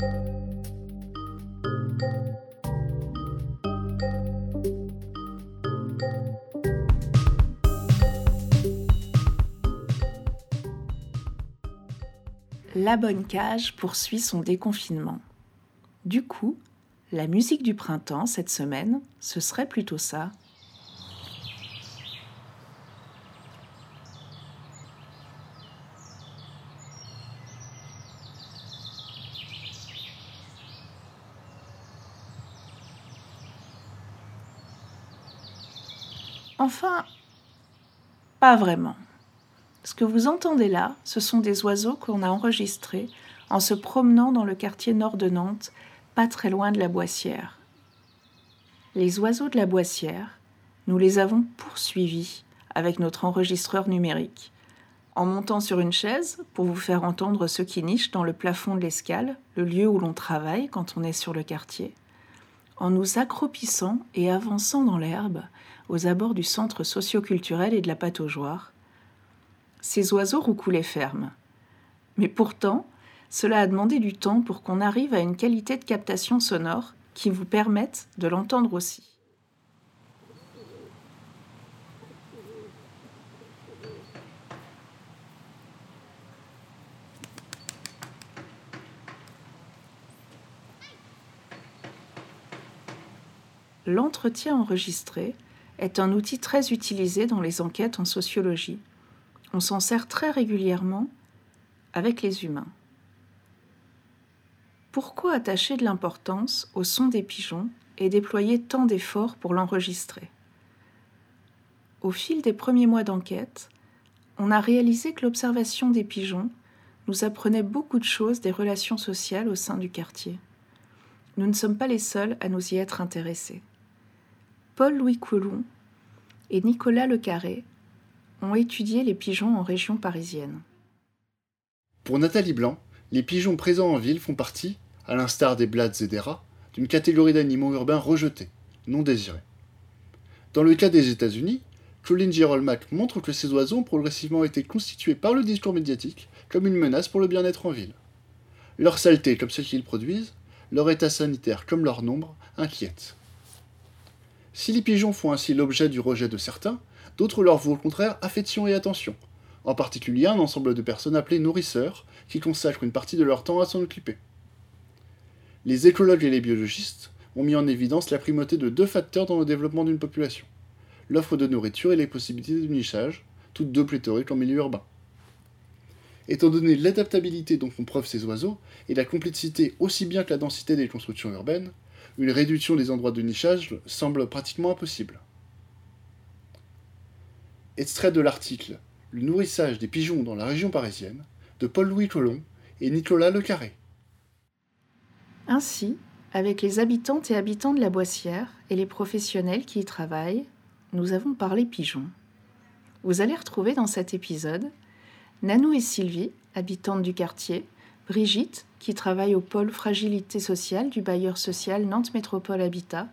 La Bonne Cage poursuit son déconfinement. Du coup, la musique du printemps cette semaine, ce serait plutôt ça. Enfin, pas vraiment. Ce que vous entendez là, ce sont des oiseaux qu'on a enregistrés en se promenant dans le quartier nord de Nantes, pas très loin de la Boissière. Les oiseaux de la Boissière, nous les avons poursuivis avec notre enregistreur numérique. En montant sur une chaise pour vous faire entendre ceux qui nichent dans le plafond de l'escale, le lieu où l'on travaille quand on est sur le quartier. En nous accroupissant et avançant dans l'herbe aux abords du centre socioculturel et de la pataugeoire, ces oiseaux roucoulaient ferme. Mais pourtant, cela a demandé du temps pour qu'on arrive à une qualité de captation sonore qui vous permette de l'entendre aussi. L'entretien enregistré est un outil très utilisé dans les enquêtes en sociologie on s'en sert très régulièrement avec les humains. Pourquoi attacher de l'importance au son des pigeons et déployer tant d'efforts pour l'enregistrer? Au fil des premiers mois d'enquête, on a réalisé que l'observation des pigeons nous apprenait beaucoup de choses des relations sociales au sein du quartier. Nous ne sommes pas les seuls à nous y être intéressés. Paul-Louis Coulon et Nicolas Le Carré ont étudié les pigeons en région parisienne. Pour Nathalie Blanc, les pigeons présents en ville font partie, à l'instar des blades et des rats, d'une catégorie d'animaux urbains rejetés, non désirés. Dans le cas des États-Unis, Colin Girolmack montre que ces oiseaux ont progressivement été constitués par le discours médiatique comme une menace pour le bien-être en ville. Leur saleté, comme celle qu'ils produisent, leur état sanitaire comme leur nombre, inquiètent. Si les pigeons font ainsi l'objet du rejet de certains, D'autres leur vouent au contraire affection et attention, en particulier un ensemble de personnes appelées nourrisseurs, qui consacrent une partie de leur temps à s'en occuper. Les écologues et les biologistes ont mis en évidence la primauté de deux facteurs dans le développement d'une population l'offre de nourriture et les possibilités de nichage, toutes deux pléthoriques en milieu urbain. Étant donné l'adaptabilité dont font preuve ces oiseaux, et la complexité aussi bien que la densité des constructions urbaines, une réduction des endroits de nichage semble pratiquement impossible. Extrait de l'article Le nourrissage des pigeons dans la région parisienne de Paul-Louis Colomb et Nicolas Le Carré. Ainsi, avec les habitantes et habitants de la Boissière et les professionnels qui y travaillent, nous avons parlé pigeons. Vous allez retrouver dans cet épisode Nanou et Sylvie, habitantes du quartier, Brigitte, qui travaille au pôle fragilité sociale du bailleur social Nantes Métropole Habitat,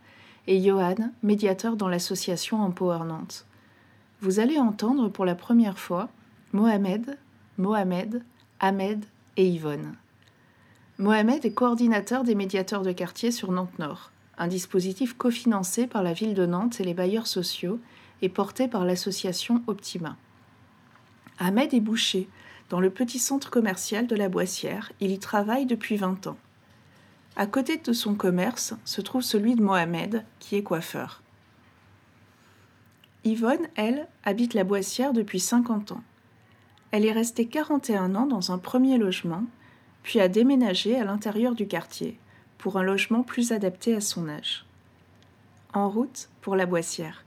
et Johan, médiateur dans l'association Empower Nantes vous allez entendre pour la première fois Mohamed, Mohamed, Ahmed et Yvonne. Mohamed est coordinateur des médiateurs de quartier sur Nantes Nord, un dispositif cofinancé par la ville de Nantes et les bailleurs sociaux et porté par l'association Optima. Ahmed est boucher dans le petit centre commercial de la Boissière. Il y travaille depuis 20 ans. À côté de son commerce se trouve celui de Mohamed, qui est coiffeur. Yvonne, elle, habite la Boissière depuis 50 ans. Elle est restée 41 ans dans un premier logement, puis a déménagé à l'intérieur du quartier, pour un logement plus adapté à son âge. En route pour la Boissière.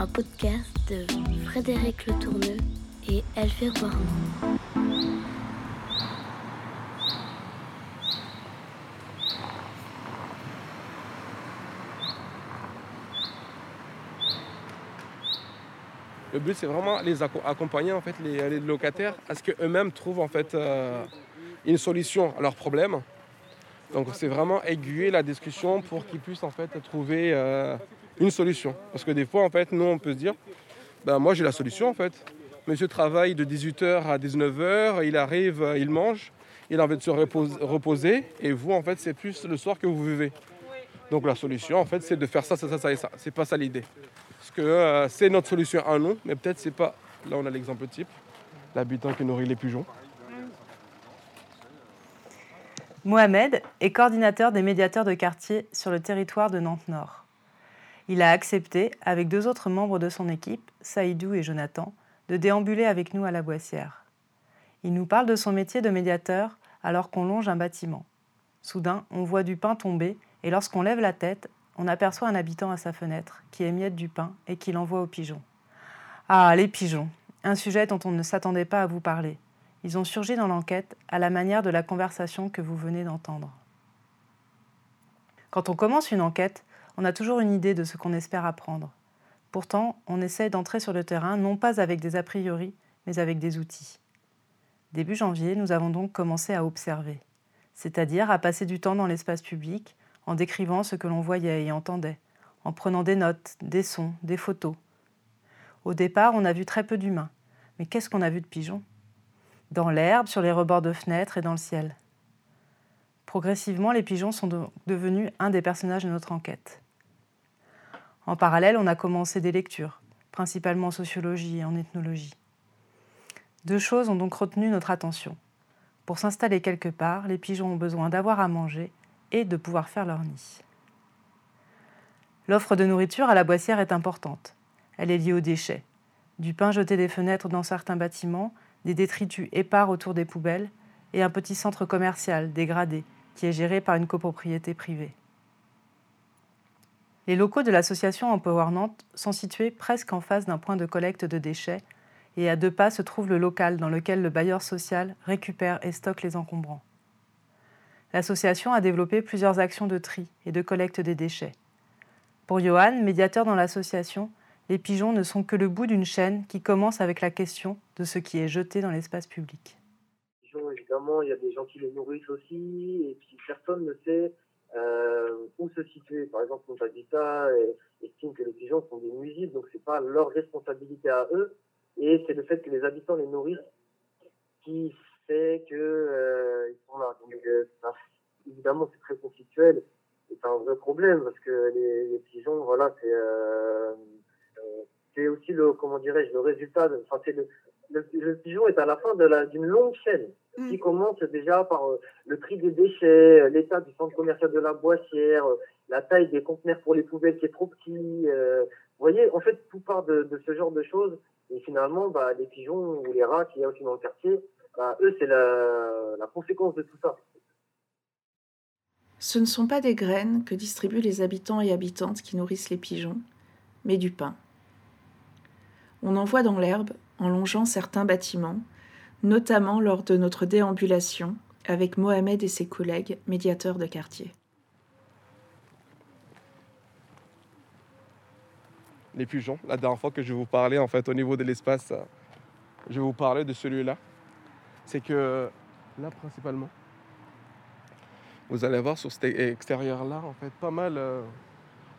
un podcast de Frédéric Le Tourneux et Elvire. Le but, c'est vraiment les acco- accompagner en fait les, les locataires à ce qu'eux-mêmes trouvent en fait euh, une solution à leurs problèmes. Donc c'est vraiment aiguiller la discussion pour qu'ils puissent en fait trouver euh, une solution. Parce que des fois en fait, nous on peut se dire, ben moi j'ai la solution en fait. Monsieur travaille de 18h à 19h, il arrive, euh, il mange, il a envie de se repos- reposer, et vous en fait c'est plus le soir que vous vivez. Donc la solution en fait c'est de faire ça, ça, ça, ça et ça. C'est pas ça l'idée. Parce que euh, c'est notre solution à nous, mais peut-être c'est pas. Là on a l'exemple type, l'habitant qui nourrit les pigeons. Mohamed est coordinateur des médiateurs de quartier sur le territoire de Nantes-Nord. Il a accepté, avec deux autres membres de son équipe, Saïdou et Jonathan, de déambuler avec nous à la Boissière. Il nous parle de son métier de médiateur alors qu'on longe un bâtiment. Soudain, on voit du pain tomber et lorsqu'on lève la tête, on aperçoit un habitant à sa fenêtre qui émiette du pain et qui l'envoie aux pigeons. Ah, les pigeons, un sujet dont on ne s'attendait pas à vous parler. Ils ont surgi dans l'enquête à la manière de la conversation que vous venez d'entendre. Quand on commence une enquête, on a toujours une idée de ce qu'on espère apprendre. Pourtant, on essaie d'entrer sur le terrain non pas avec des a priori, mais avec des outils. Début janvier, nous avons donc commencé à observer, c'est-à-dire à passer du temps dans l'espace public en décrivant ce que l'on voyait et entendait, en prenant des notes, des sons, des photos. Au départ, on a vu très peu d'humains, mais qu'est-ce qu'on a vu de pigeons dans l'herbe, sur les rebords de fenêtres et dans le ciel. Progressivement, les pigeons sont de- devenus un des personnages de notre enquête. En parallèle, on a commencé des lectures, principalement en sociologie et en ethnologie. Deux choses ont donc retenu notre attention. Pour s'installer quelque part, les pigeons ont besoin d'avoir à manger et de pouvoir faire leur nid. L'offre de nourriture à la boissière est importante. Elle est liée aux déchets. Du pain jeté des fenêtres dans certains bâtiments des détritus épars autour des poubelles et un petit centre commercial dégradé qui est géré par une copropriété privée. Les locaux de l'association Empower Nantes sont situés presque en face d'un point de collecte de déchets et à deux pas se trouve le local dans lequel le bailleur social récupère et stocke les encombrants. L'association a développé plusieurs actions de tri et de collecte des déchets. Pour Johan, médiateur dans l'association, les pigeons ne sont que le bout d'une chaîne qui commence avec la question de ce qui est jeté dans l'espace public. Évidemment, il y a des gens qui les nourrissent aussi, et puis personne ne sait euh, où se situer. Par exemple, euh, estiment que les pigeons sont des nuisibles, donc c'est pas leur responsabilité à eux, et c'est le fait que les habitants les nourrissent qui fait que euh, sont là. Donc, euh, évidemment, c'est très conflictuel, c'est un vrai problème parce que les, pigeons, voilà, c'est euh, euh, c'est aussi le comment dirais-je le résultat. Enfin, c'est le, le, le pigeon est à la fin d'une longue chaîne qui commence déjà par euh, le tri des déchets, euh, l'état du centre commercial de la Boissière, euh, la taille des conteneurs pour les poubelles qui est trop petit. euh, vous voyez, en fait, tout part de, de ce genre de choses. Et finalement, bah, les pigeons ou les rats qu'il y a aussi dans le quartier, bah, eux, c'est la, la conséquence de tout ça. Ce ne sont pas des graines que distribuent les habitants et habitantes qui nourrissent les pigeons, mais du pain. On en voit dans l'herbe en longeant certains bâtiments, notamment lors de notre déambulation avec Mohamed et ses collègues médiateurs de quartier. Les pigeons, la dernière fois que je vous parlais en fait au niveau de l'espace, je vous parlais de celui-là. C'est que là principalement, vous allez voir sur cet extérieur-là, en fait, pas mal. euh,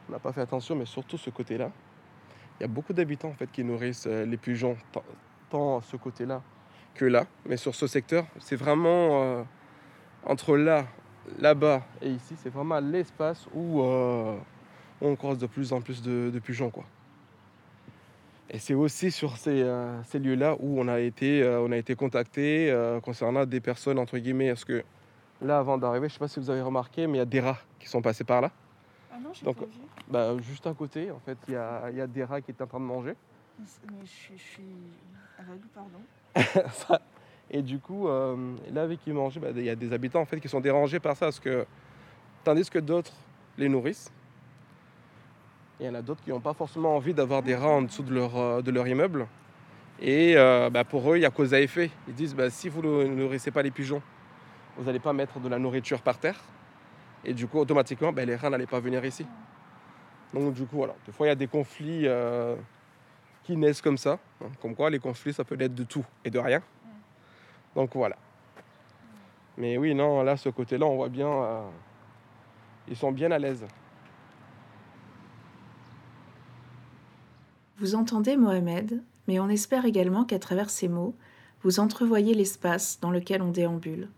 on n'a pas fait attention, mais surtout ce côté-là. Il y a beaucoup d'habitants en fait qui nourrissent euh, les pigeons, tant, tant ce côté-là que là. Mais sur ce secteur, c'est vraiment euh, entre là, là-bas et ici, c'est vraiment l'espace où euh, on croise de plus en plus de, de pigeons, quoi. Et c'est aussi sur ces, lieux-là où on a été, on a été contacté concernant des personnes, entre guillemets, parce que là, avant d'arriver, je ne sais pas si vous avez remarqué, mais il y a des rats qui sont passés par là. Ah non, j'ai Donc, pas vu. Bah, juste à côté, en fait, il y a, il y a des rats qui étaient en train de manger. Mais c'est- Mais je suis, je suis aveugle, pardon. Ça- Et du coup, euh, là, avec qui mangeaient, bah, il y a des habitants en fait, qui sont dérangés par ça, parce que, tandis que d'autres les nourrissent. il y en a d'autres qui n'ont pas forcément envie d'avoir des rats en dessous de leur, euh, de leur immeuble. Et euh, bah, pour eux, il y a cause à effet. Ils disent bah, si vous ne nourrissez pas les pigeons, vous n'allez pas mettre de la nourriture par terre. Et du coup, automatiquement, bah, les rats n'allaient pas venir ici. Donc du coup, voilà. Des fois, il y a des conflits euh, qui naissent comme ça. hein. Comme quoi, les conflits, ça peut être de tout et de rien. Donc voilà. Mais oui, non, là, ce côté-là, on voit bien, euh, ils sont bien à l'aise. Vous entendez Mohamed, mais on espère également qu'à travers ces mots, vous entrevoyez l'espace dans lequel on déambule.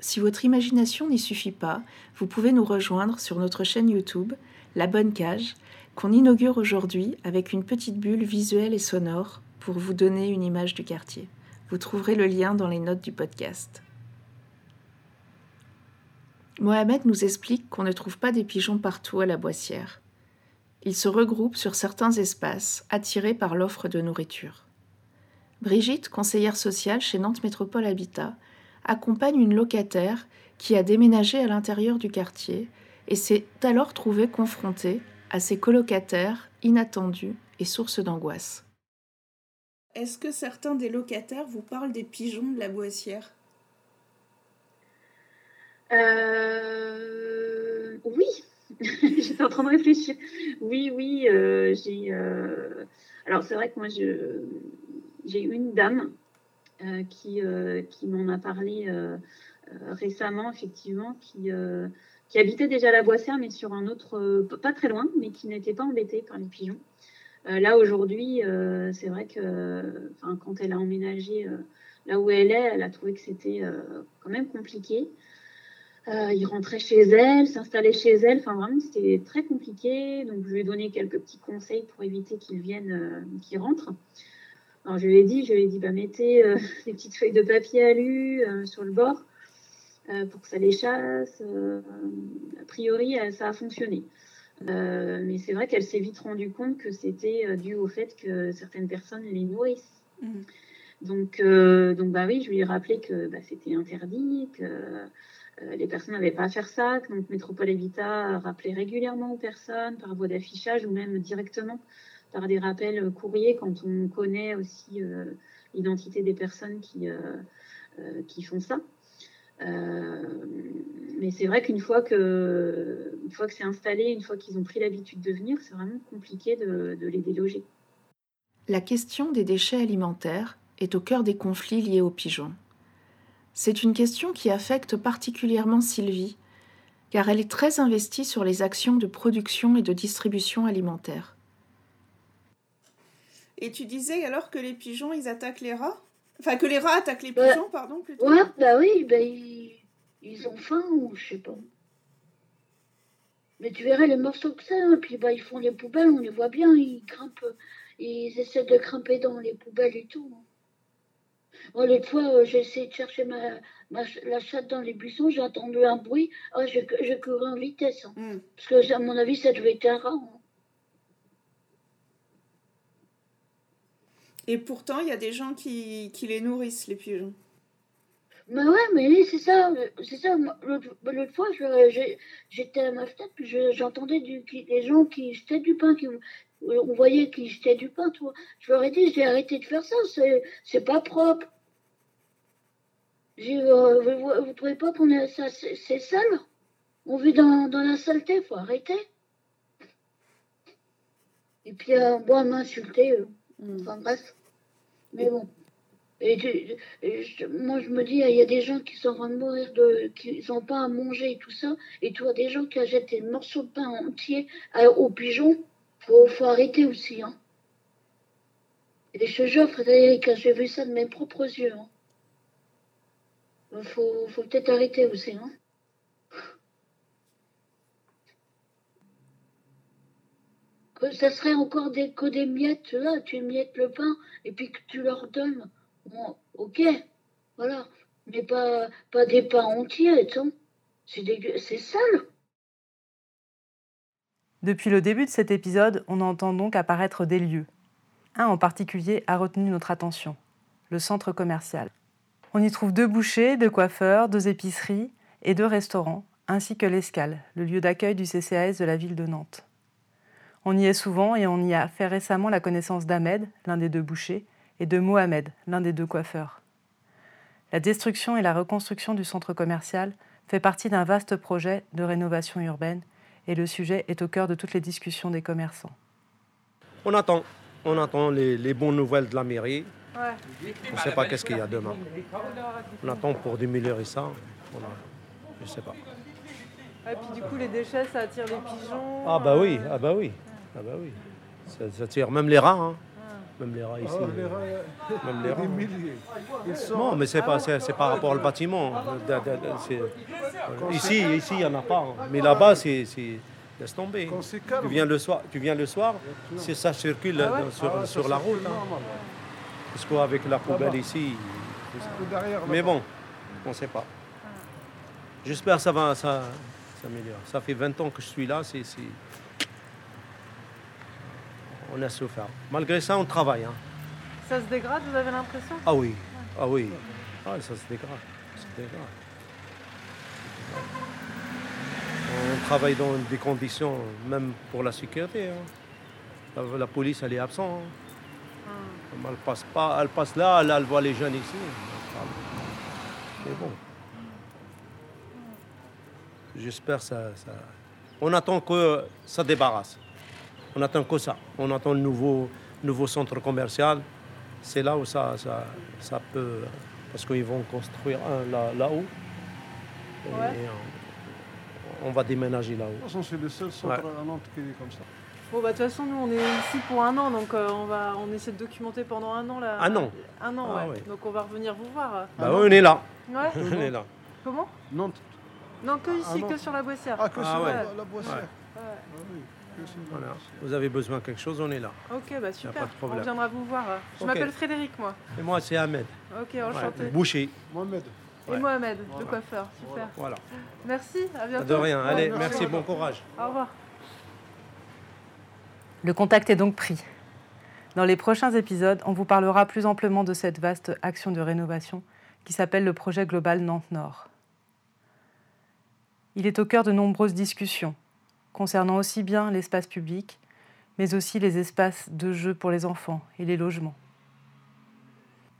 Si votre imagination n'y suffit pas, vous pouvez nous rejoindre sur notre chaîne YouTube, La Bonne Cage, qu'on inaugure aujourd'hui avec une petite bulle visuelle et sonore pour vous donner une image du quartier. Vous trouverez le lien dans les notes du podcast. Mohamed nous explique qu'on ne trouve pas des pigeons partout à la boissière. Ils se regroupent sur certains espaces attirés par l'offre de nourriture. Brigitte, conseillère sociale chez Nantes Métropole Habitat, accompagne une locataire qui a déménagé à l'intérieur du quartier et s'est alors trouvée confrontée à ces colocataires inattendus et source d'angoisse. Est-ce que certains des locataires vous parlent des pigeons de la boissière? Euh, oui, j'étais en train de réfléchir. Oui, oui, euh, j'ai. euh, Alors, c'est vrai que moi, je... j'ai une dame qui, euh, qui m'en a parlé euh, euh, récemment, effectivement, qui, euh, habitait déjà la Boissière, mais sur un autre. euh, pas très loin, mais qui n'était pas embêtée par les pigeons. Euh, là, aujourd'hui, euh, c'est vrai que quand elle a emménagé euh, là où elle est, elle a trouvé que c'était euh, quand même compliqué. Euh, il rentrait chez elle, s'installait chez elle. Enfin, vraiment, c'était très compliqué. Donc, je lui ai donné quelques petits conseils pour éviter qu'ils viennent, euh, qu'ils rentrent. Alors, je lui ai dit, je lui ai dit, bah, mettez euh, des petites feuilles de papier alu euh, sur le bord euh, pour que ça les chasse. Euh, a priori, ça a fonctionné. Mais c'est vrai qu'elle s'est vite rendue compte que c'était dû au fait que certaines personnes les nourrissent. Donc, euh, donc bah oui, je lui ai rappelé que bah, c'était interdit, que les personnes n'avaient pas à faire ça, que donc Métropole Habitat rappelait régulièrement aux personnes par voie d'affichage ou même directement par des rappels euh, courriers quand on connaît aussi euh, l'identité des personnes qui, euh, font ça. Mais c'est vrai qu'une fois que, une fois que c'est installé, une fois qu'ils ont pris l'habitude de venir, c'est vraiment compliqué de, de les déloger. La question des déchets alimentaires est au cœur des conflits liés aux pigeons. C'est une question qui affecte particulièrement Sylvie, car elle est très investie sur les actions de production et de distribution alimentaire. Et tu disais alors que les pigeons, ils attaquent les rats? Enfin, que les rats attaquent les Ouais. pigeons, pardon, plutôt? Ouais, bah oui, bah ils, ils ont faim ou je sais pas. Mais tu verrais les morceaux que c'est, hein, puis bah ils font les poubelles, on les voit bien, ils grimpent, ils essaient de grimper dans les poubelles et tout. Moi, l'autre fois, euh, j'ai essayé de chercher ma, la chatte dans les buissons, j'ai entendu un bruit, ah, j'ai j'ai couru en vitesse. hein. Hmm. Parce que, à mon avis, ça devait être un rat. hein. Et pourtant, il y a des gens qui, qui les nourrissent, les pigeons. Mais ouais, mais oui, c'est ça, euh, c'est ça. bah, l'autre fois, j'ai- j'étais à ma fenêtre, puis je- j'entendais des gens qui jetaient du pain, qui, on voyait qu'ils jetaient du pain, toi. Je leur ai dit, j'ai arrêté de faire ça, c'est, pas propre. Euh, vous, vous, trouvez pas qu'on est, ça, c'est, sale? On vit dans, dans la saleté, faut arrêter. Et puis, euh, bon, elle m'a euh, enfin bref. Mais bon. Et, tu- et je- moi, je me dis, il y a des gens qui sont en train de mourir, de, qui n'ont pas à manger et tout ça. Et tu vois des gens qui achètent des morceaux de pain entiers à- aux pigeons. Faut, faut arrêter aussi. Hein. Et je te jure, Frédéric, j'ai vu ça de mes propres yeux. Hein. Faut, faut peut-être arrêter aussi. Hein. Que ça serait encore des, que des miettes, là, tu miettes le pain et puis que tu leur donnes. Bon, ok, voilà. Mais pas, pas des pains entiers, tu sais. C'est c'est sale. Depuis le début de cet épisode, on entend donc apparaître des lieux. Un en particulier a retenu notre attention, le centre commercial. On y trouve deux bouchers, deux coiffeurs, deux épiceries et deux restaurants, ainsi que l'escale, le lieu d'accueil du CCAS de la ville de Nantes. On y est souvent et on y a fait récemment la connaissance d'Ahmed, l'un des deux bouchers, et de Mohamed, l'un des deux coiffeurs. La destruction et la reconstruction du centre commercial fait partie d'un vaste projet de rénovation urbaine et le sujet est au cœur de toutes les discussions des commerçants. On attend, on attend les, les bonnes nouvelles de la mairie. On ne sait pas qu'est-ce qu'il y a demain. On attend pour démolir ça. On a- Je ne sais pas. Et puis du coup, les déchets, ça attire les pigeons. Ah bah oui, ah bah oui, ah bah oui. Ça, ça tire même les rats, hein. Même les rats ici. Ah, les rats, Même les rats. des milliers. Ils sont- Non, mais c'est pas, c'est, c'est par rapport au bâtiment. De- de- de- c'est- Ici, ici, il n'y en a pas. hein. Mais là-bas, c'est, c'est- laisse tomber. Tu viens le soir, tu viens le soir, c'est ça circule Ah ouais dans- sur, Ah ouais, ça sur la circule route. hein. Parce qu'avec la poubelle Là-bas. ici, derrière, mais bon, on ne sait pas. J'espère que ça va ça, s'améliorer. Ça fait 20 ans que je suis là, c'est, c'est- on a souffert. Malgré ça, on travaille. hein. Ça se dégrade, vous avez l'impression? Ah oui, ah oui. Ah, ça se dégrade. ça se dégrade. On travaille dans des conditions, même pour la sécurité. hein. La, la police, elle est absente. hein. Elle passe pas, elle passe là, là, elle voit les jeunes ici. Mais bon. J'espère que ça, ça- On attend que ça débarrasse. On attend que ça. On attend le nouveau, nouveau centre commercial. C'est là où ça, ça, ça peut. Parce qu'ils vont construire un là- là-haut. Et Ouais. on, on va déménager De là-haut. toute façon, c'est le seul centre Ouais. à Nantes qui est comme ça. Bon, bah de toute façon, nous, on est ici pour un an, donc euh, on va, on essaie de documenter pendant un an là. Un an Un an, Ah ouais. ouais. Donc on va revenir vous voir. Bah oui, on est là. Ouais. On est là. Comment? Nantes. Non, que ici, Ah, non. que sur la Boissière. Ah, que Ah sur ouais. la, la boissière. Ouais. Voilà. Vous avez besoin de quelque chose, on est là. Ok, bah super. pas de problème. On viendra vous voir. Je m'appelle Frédéric, moi. Et moi, c'est Ahmed. Ok, enchanté. Ouais, Boucher. Mohamed. Et. Mohamed, le Voilà. coiffeur. Super. Voilà. Merci, à bientôt. De rien. Ouais, Allez, merci, bon courage. Au revoir. Le contact est donc pris. Dans les prochains épisodes, on vous parlera plus amplement de cette vaste action de rénovation qui s'appelle le projet global Nantes-Nord. Il est au cœur de nombreuses discussions concernant aussi bien l'espace public, mais aussi les espaces de jeu pour les enfants et les logements.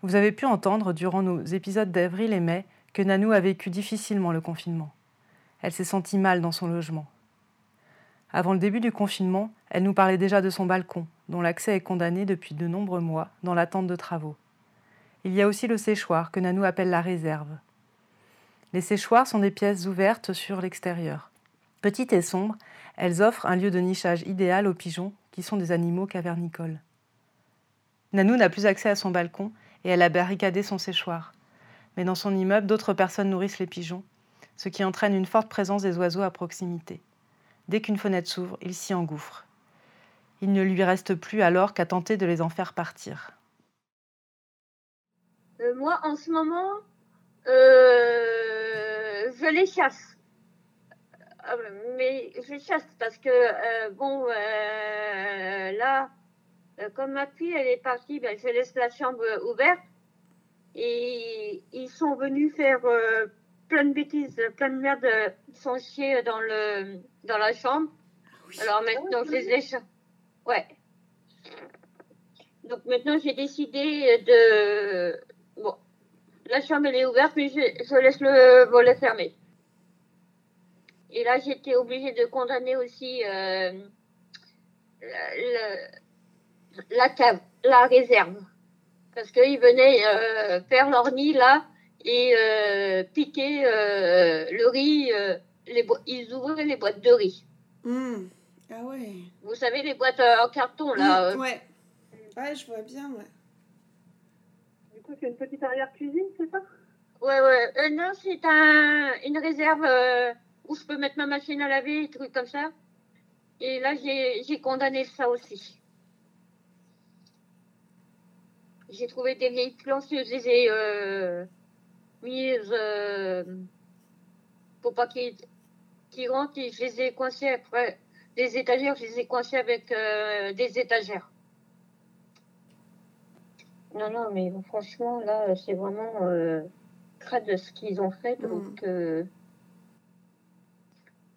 Vous avez pu entendre durant nos épisodes d'avril et mai que Nanou a vécu difficilement le confinement. Elle s'est sentie mal dans son logement. Avant le début du confinement, elle nous parlait déjà de son balcon, dont l'accès est condamné depuis de nombreux mois dans l'attente de travaux. Il y a aussi le séchoir, que Nanou appelle la réserve. Les séchoirs sont des pièces ouvertes sur l'extérieur. Petites et sombres, elles offrent un lieu de nichage idéal aux pigeons, qui sont des animaux cavernicoles. Nanou n'a plus accès à son balcon et elle a barricadé son séchoir. Mais dans son immeuble, d'autres personnes nourrissent les pigeons, ce qui entraîne une forte présence des oiseaux à proximité. Dès qu'une fenêtre s'ouvre, il s'y engouffre. Il ne lui reste plus alors qu'à tenter de les en faire partir. Euh, moi, en ce moment, euh, je les chasse. Euh, mais je chasse parce que, euh, bon, euh, là, euh, comme ma fille, elle est partie, ben, je laisse la chambre ouverte. Et ils sont venus faire euh, plein de bêtises, plein de merde, ils sont chiés dans, le, dans la chambre. Alors maintenant, je les ai... Ouais. Donc maintenant, j'ai décidé de... Bon, la chambre, elle est ouverte, mais je, je laisse le volet fermé. Et là, j'étais obligée de condamner aussi euh, le- la cave, la réserve. Parce qu'ils venaient euh, faire leur nid là et euh, piquer euh, le riz. euh, les ils ouvraient les boîtes de riz. Hmm. Ah ouais. Vous savez, les boîtes euh, en carton là. Hmm, euh, Ouais. Ouais, je vois bien, ouais. Du coup, c'est une petite arrière-cuisine, c'est ça? Ouais, ouais. Euh, non, c'est un, une réserve euh, où je peux mettre ma machine à laver, des trucs comme ça. Et là, j'ai j'ai condamné ça aussi. J'ai trouvé des vieilles planches, je les ai euh, mises euh, pour pas qu'ils qu'ils rentrent et je les ai coincées après. Des étagères, je les ai coincées avec euh, des étagères. Non, non, mais franchement, là, c'est vraiment euh, crade ce qu'ils ont fait. Donc, euh,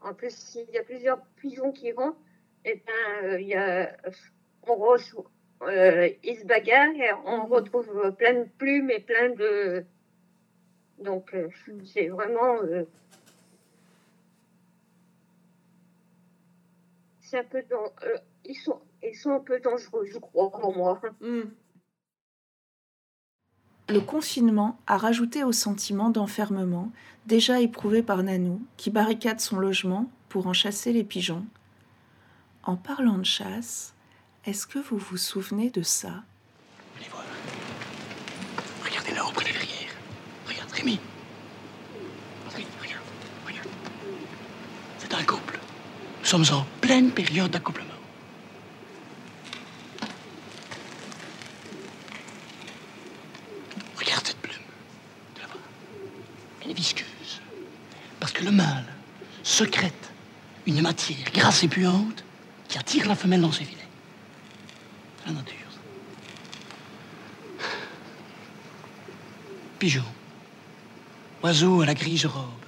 en plus, s'il y a plusieurs pigeons qui rentrent, et ben, euh, il y a, on reçoit, euh, ils se bagarrent et on retrouve plein de plumes et plein de. Donc, euh, c'est vraiment. euh, c'est un peu. euh, ils, sont, ils sont un peu dangereux, je crois, pour moi. Le confinement a rajouté au sentiment d'enfermement déjà éprouvé par Nanou, qui barricade son logement pour en chasser les pigeons. En parlant de chasse, est-ce que vous vous souvenez de ça? Regardez là, près derrière. Regarde, Rémi. Regarde, regarde, regarde. C'est un couple. Nous sommes en pleine période d'accouplement. Regarde cette plume. Tu la vois Elle est visqueuse. Parce que le mâle secrète une matière grasse et puante qui attire la femelle dans ses filets. La nature. Pigeon. Oiseau à la grise robe.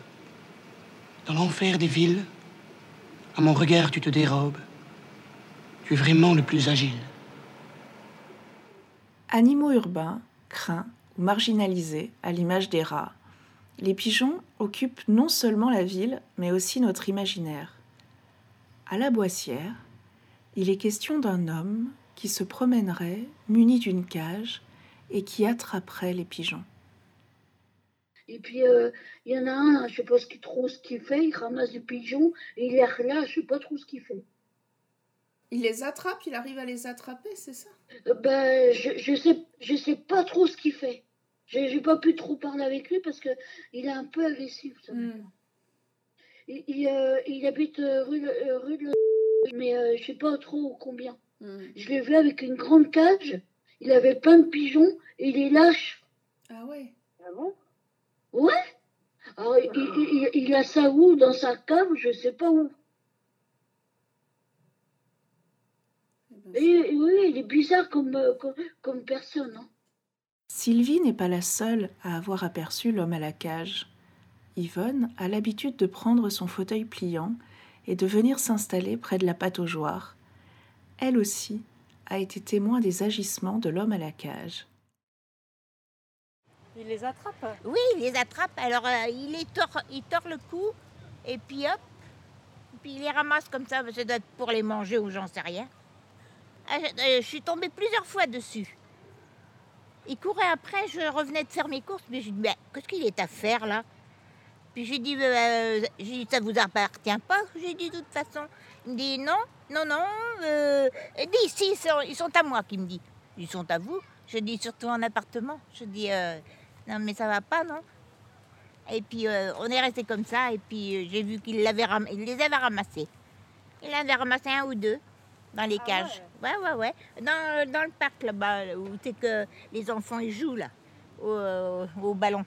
Dans l'enfer des villes, à mon regard tu te dérobes. Tu es vraiment le plus agile. Animaux urbains, craints ou marginalisés, à l'image des rats, les pigeons occupent non seulement la ville, mais aussi notre imaginaire. À la Boissière, il est question d'un homme qui se promènerait muni d'une cage et qui attraperait les pigeons. Et puis, euh, il y en a un, je sais pas ce qu'il, trop ce qu'il fait, il ramasse des pigeons et il les relâche, je sais pas trop ce qu'il fait. Il les attrape, il arrive à les attraper, c'est ça? Euh, ben, je, je sais, je sais pas trop ce qu'il fait. J'ai, pas pu trop parler avec lui parce que il est un peu agressif. ça. Il, il, euh, il habite euh, rue, le- euh, rue de mais euh, je sais pas trop combien. Je l'ai vu avec une grande cage. Il avait plein de pigeons et il les lâche. Ah ouais. Ah bon? Ouais. Alors, il, il- il- il a ça où? Dans sa cave Je sais pas où. Et, et oui, il est bizarre comme, comme, comme personne. hein. Sylvie n'est pas la seule à avoir aperçu l'homme à la cage. Yvonne a l'habitude de prendre son fauteuil pliant et de venir s'installer près de la pataugeoire. Elle aussi a été témoin des agissements de l'homme à la cage. Il les attrape? Oui, il les attrape. Alors, euh, il, les tord, il tord le cou, et puis hop, puis il les ramasse comme ça. Ça doit être pour les manger ou j'en sais rien. Ah, je, euh, je suis tombée plusieurs fois dessus. Il courait après, je revenais de faire mes courses, mais j'ai dit, mais qu'est-ce qu'il est à faire là? Puis j'ai dit, euh, j'ai dit, ça vous appartient pas? J'ai dit, de toute façon. Il me dit, non, non, non. Euh, il dit, si, ils sont, ils à moi, qu'il me dit. Ils sont à vous Je dis, surtout en appartement. Je dis, euh, non, mais ça va pas, non? Et puis, euh, on est resté comme ça, et puis euh, j'ai vu qu'il les avait ramassés. Il en avait ramassé un ou deux dans les cages. Ouais, ouais, ouais. Dans, dans le parc là-bas, où c'est que les enfants ils jouent là, au, euh, au ballon.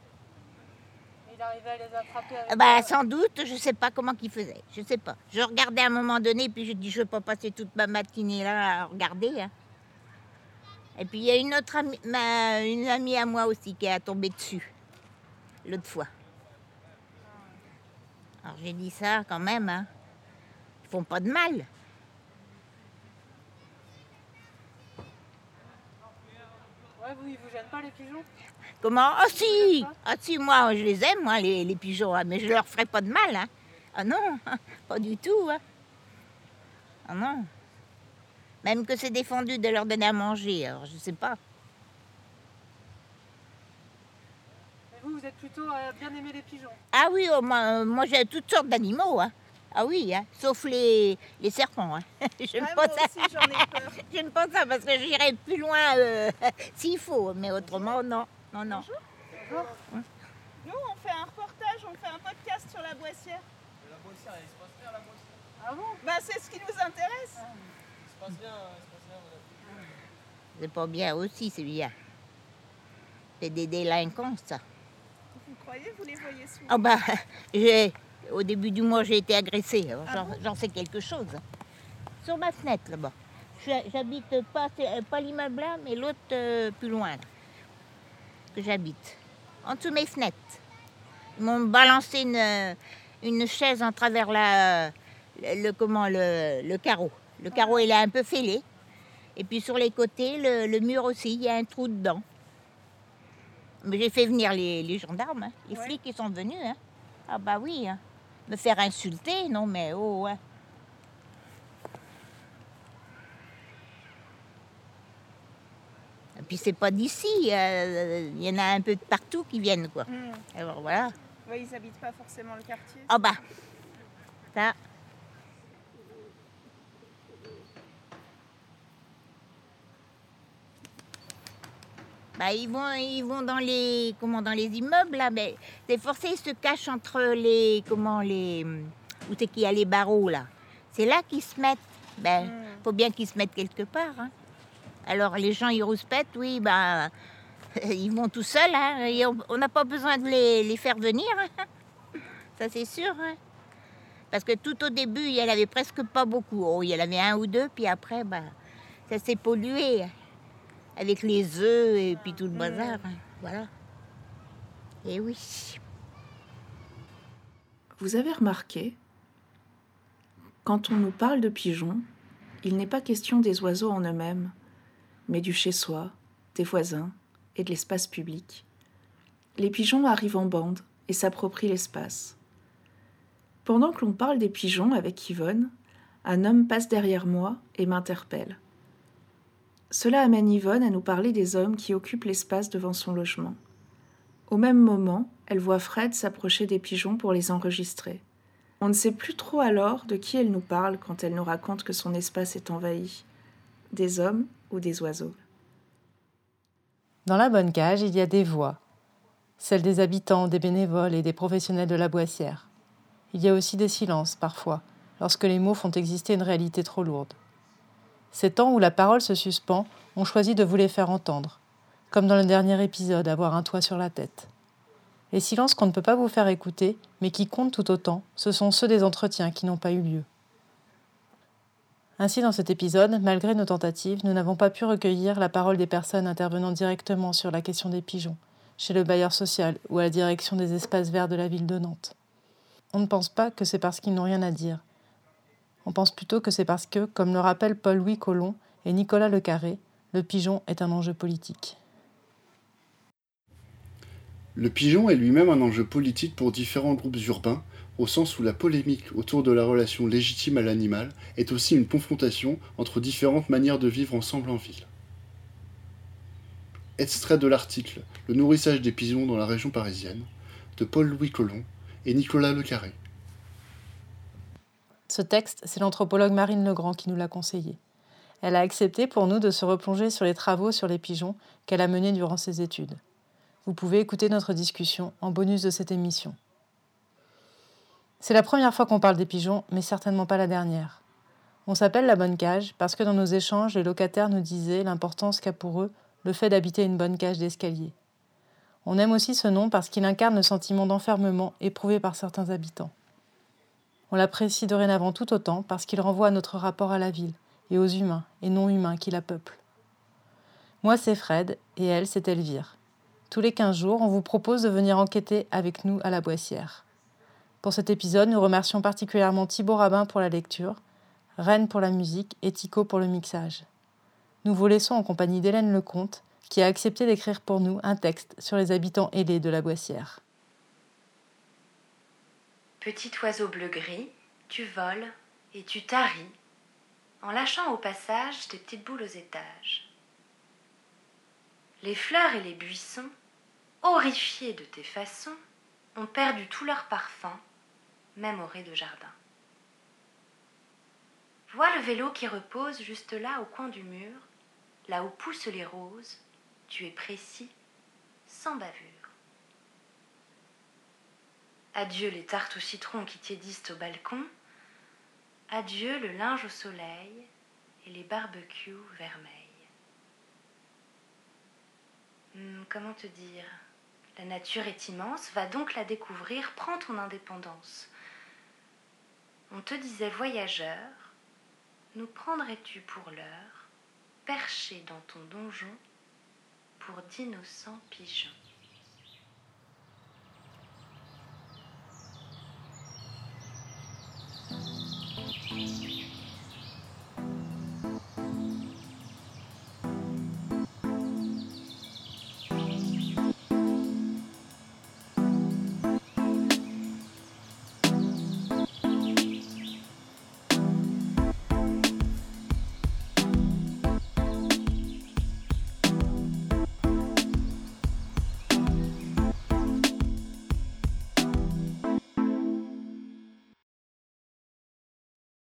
Il arrivait à les attraper avec Ah Bah, sans doute, je sais pas comment qu'il faisait. Je sais pas. Je regardais à un moment donné, puis je dis, je vais pas passer toute ma matinée là à regarder. hein. Et puis il y a une autre amie, ma- une amie à moi aussi qui est tombée dessus l'autre fois. Alors j'ai dit ça quand même, hein. Ils font pas de mal. Ouais, vous, ils vous gênent pas les pigeons? Comment? Ah si Ah si, moi je les aime, moi, les, les pigeons, hein, mais je leur ferai pas de mal. Hein. Ah non, pas du tout. hein. Ah non. Même que c'est défendu de leur donner à manger, alors je sais pas. Mais vous, vous êtes plutôt à bien aimer les pigeons? Ah oui, oh, moi, euh, moi, j'ai toutes sortes d'animaux. Hein. Ah oui, hein, sauf les, les serpents. Hein. Pas moi ça. aussi, j'en ai peur. J'aime pas ça parce que j'irai plus loin euh, s'il faut, mais autrement, non. Non, non. Nous, on fait un reportage, on fait un podcast sur la boissière. La boissière, il se passe rien la boissière. Ah bon? Bah, c'est ce qui nous intéresse. Il se passe rien, il se passe rien. C'est pas bien aussi, c'est bien. C'est des délinquants, ça. Vous croyez, vous les voyez souvent? Ah bah, j'ai, au début du mois, j'ai été agressée. Ah J'en, bon sais quelque chose. Sur ma fenêtre, là-bas. J'habite pas, pas l'immeuble là, mais l'autre euh, plus loin, là, que j'habite. En dessous de mes fenêtres. Ils m'ont balancé une, euh, une chaise en travers la, le, comment, le, le carreau. Le carreau, il est un peu fêlé. Et puis sur les côtés, le, le mur aussi, il y a un trou dedans. Mais j'ai fait venir les, les gendarmes, hein. les flics qui sont venus. hein. Ah bah oui, hein. Me faire insulter, non mais oh ouais. Et puis c'est pas d'ici, euh, il y en a un peu de partout qui viennent quoi. Hmm. Alors voilà. Ouais, ils habitent pas forcément le quartier. Ah bah, ça. Bah, ils vont, ils vont dans les, comment, dans les immeubles là, mais c'est forcé, ils se cachent entre les, comment, les, où c'est qu'il y a les barreaux là. C'est là qu'ils se mettent. Ben, faut bien qu'ils se mettent quelque part. hein. Alors les gens ils rouspètent, oui, bah, ils vont tout seuls. hein, et on n'a pas besoin de les, les faire venir. hein. Ça c'est sûr. Parce que tout au début, il y en avait presque pas beaucoup. Oh, il y en avait un ou deux, puis après, bah, ça s'est pollué avec les œufs et puis tout le bazar. hein. Voilà. Et oui. Vous avez remarqué, quand on nous parle de pigeons, il n'est pas question des oiseaux en eux-mêmes, mais du chez-soi, des voisins et de l'espace public. Les pigeons arrivent en bande et s'approprient l'espace. Pendant que l'on parle des pigeons avec Yvonne, un homme passe derrière moi et m'interpelle. Cela amène Yvonne à nous parler des hommes qui occupent l'espace devant son logement. Au même moment, elle voit Fred s'approcher des pigeons pour les enregistrer. On ne sait plus trop alors de qui elle nous parle quand elle nous raconte que son espace est envahi. Des hommes ou des oiseaux? Dans la bonne cage, il y a des voix, celles des habitants, des bénévoles et des professionnels de la boissière. Il y a aussi des silences, parfois, lorsque les mots font exister une réalité trop lourde. Ces temps où la parole se suspend, on choisit de vous les faire entendre, comme dans le dernier épisode, avoir un toit sur la tête. Les silences qu'on ne peut pas vous faire écouter, mais qui comptent tout autant, ce sont ceux des entretiens qui n'ont pas eu lieu. Ainsi, dans cet épisode, malgré nos tentatives, nous n'avons pas pu recueillir la parole des personnes intervenant directement sur la question des pigeons, chez le bailleur social ou à la direction des espaces verts de la ville de Nantes. On ne pense pas que c'est parce qu'ils n'ont rien à dire. On pense plutôt que c'est parce que, comme le rappellent Paul-Louis Collomb et Nicolas Le Carré, le pigeon est un enjeu politique. Le pigeon est lui-même un enjeu politique pour différents groupes urbains, au sens où la polémique autour de la relation légitime à l'animal est aussi une confrontation entre différentes manières de vivre ensemble en ville. Extrait de l'article Le nourrissage des pigeons dans la région parisienne de Paul-Louis Collomb et Nicolas Le Carré. Ce texte, c'est l'anthropologue Marine Legrand qui nous l'a conseillé. Elle a accepté pour nous de se replonger sur les travaux sur les pigeons qu'elle a menés durant ses études. Vous pouvez écouter notre discussion en bonus de cette émission. C'est la première fois qu'on parle des pigeons, mais certainement pas la dernière. On s'appelle la bonne cage parce que dans nos échanges, les locataires nous disaient l'importance qu'a pour eux le fait d'habiter une bonne cage d'escalier. On aime aussi ce nom parce qu'il incarne le sentiment d'enfermement éprouvé par certains habitants. On l'apprécie dorénavant tout autant parce qu'il renvoie à notre rapport à la ville et aux humains et non humains qui la peuplent. Moi, c'est Fred et elle, c'est Elvire. Tous les 15 jours, on vous propose de venir enquêter avec nous à la Boissière. Pour cet épisode, nous remercions particulièrement Thibaut Rabin pour la lecture, Rennes pour la musique et Tico pour le mixage. Nous vous laissons en compagnie d'Hélène Lecomte, qui a accepté d'écrire pour nous un texte sur les habitants ailés de la Boissière. Petit oiseau bleu-gris, tu voles et tu taris, en lâchant au passage tes petites boules aux étages. Les fleurs et les buissons, horrifiés de tes façons, ont perdu tout leur parfum, même au rez de jardin. Vois le vélo qui repose juste là au coin du mur, là où poussent les roses, tu es précis, sans bavure. Adieu les tartes au citron qui tiédissent au balcon. Adieu le linge au soleil et les barbecues vermeils. Hmm, comment te dire? La nature est immense, va donc la découvrir, prends ton indépendance. On te disait voyageur, nous prendrais-tu pour l'heure, perché dans ton donjon, pour d'innocents pigeons